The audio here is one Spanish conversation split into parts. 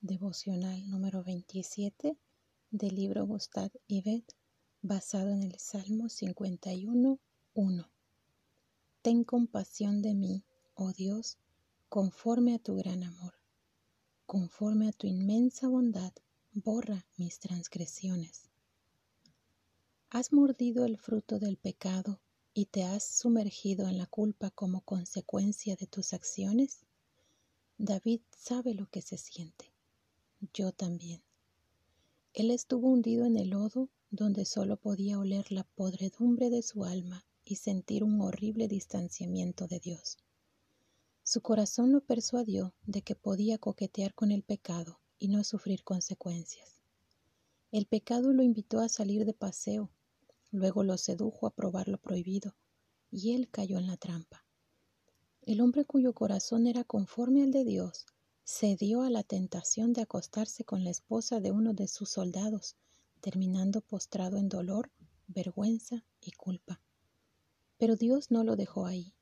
devocional número 27 del libro Gustad Bet, basado en el Salmo 51, 1. Ten compasión de mí, oh Dios, conforme a tu gran amor. Conforme a tu inmensa bondad, borra mis transgresiones. ¿Has mordido el fruto del pecado y te has sumergido en la culpa como consecuencia de tus acciones? David sabe lo que se siente. Yo también. Él estuvo hundido en el lodo donde solo podía oler la podredumbre de su alma y sentir un horrible distanciamiento de Dios. Su corazón lo persuadió de que podía coquetear con el pecado y no sufrir consecuencias. El pecado lo invitó a salir de paseo, luego lo sedujo a probar lo prohibido, y él cayó en la trampa. El hombre cuyo corazón era conforme al de Dios cedió a la tentación de acostarse con la esposa de uno de sus soldados, terminando postrado en dolor, vergüenza y culpa. Pero Dios no lo dejó ahí.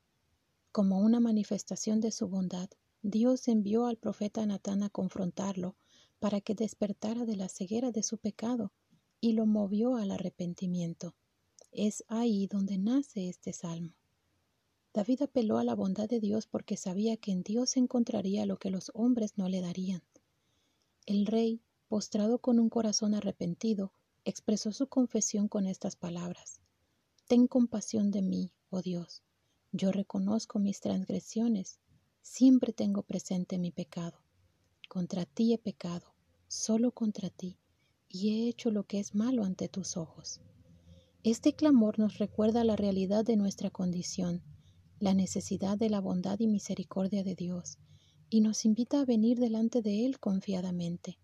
Como una manifestación de su bondad, Dios envió al profeta Natán a confrontarlo para que despertara de la ceguera de su pecado y lo movió al arrepentimiento. Es ahí donde nace este salmo. David apeló a la bondad de Dios porque sabía que en Dios encontraría lo que los hombres no le darían. El rey, postrado con un corazón arrepentido, expresó su confesión con estas palabras. Ten compasión de mí, oh Dios. Yo reconozco mis transgresiones, siempre tengo presente mi pecado. Contra ti he pecado, solo contra ti, y he hecho lo que es malo ante tus ojos. Este clamor nos recuerda la realidad de nuestra condición la necesidad de la bondad y misericordia de Dios y nos invita a venir delante de Él confiadamente.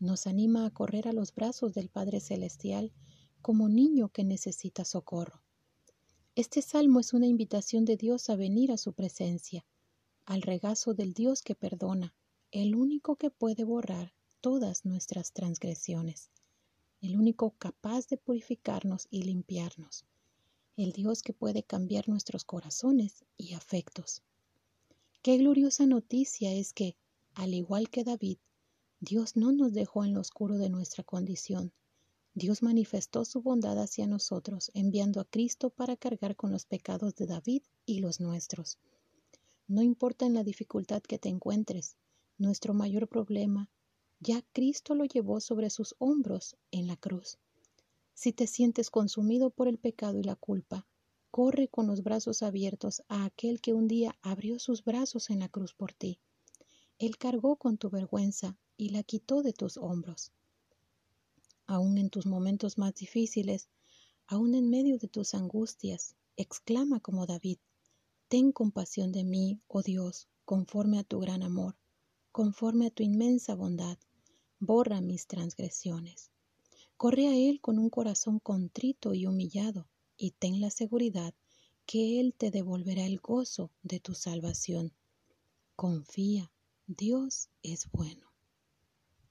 Nos anima a correr a los brazos del Padre Celestial como niño que necesita socorro. Este salmo es una invitación de Dios a venir a su presencia, al regazo del Dios que perdona, el único que puede borrar todas nuestras transgresiones, el único capaz de purificarnos y limpiarnos el Dios que puede cambiar nuestros corazones y afectos. Qué gloriosa noticia es que, al igual que David, Dios no nos dejó en lo oscuro de nuestra condición. Dios manifestó su bondad hacia nosotros, enviando a Cristo para cargar con los pecados de David y los nuestros. No importa en la dificultad que te encuentres, nuestro mayor problema, ya Cristo lo llevó sobre sus hombros en la cruz. Si te sientes consumido por el pecado y la culpa, corre con los brazos abiertos a aquel que un día abrió sus brazos en la cruz por ti. Él cargó con tu vergüenza y la quitó de tus hombros. Aún en tus momentos más difíciles, aún en medio de tus angustias, exclama como David, Ten compasión de mí, oh Dios, conforme a tu gran amor, conforme a tu inmensa bondad, borra mis transgresiones. Corre a Él con un corazón contrito y humillado, y ten la seguridad que Él te devolverá el gozo de tu salvación. Confía, Dios es bueno.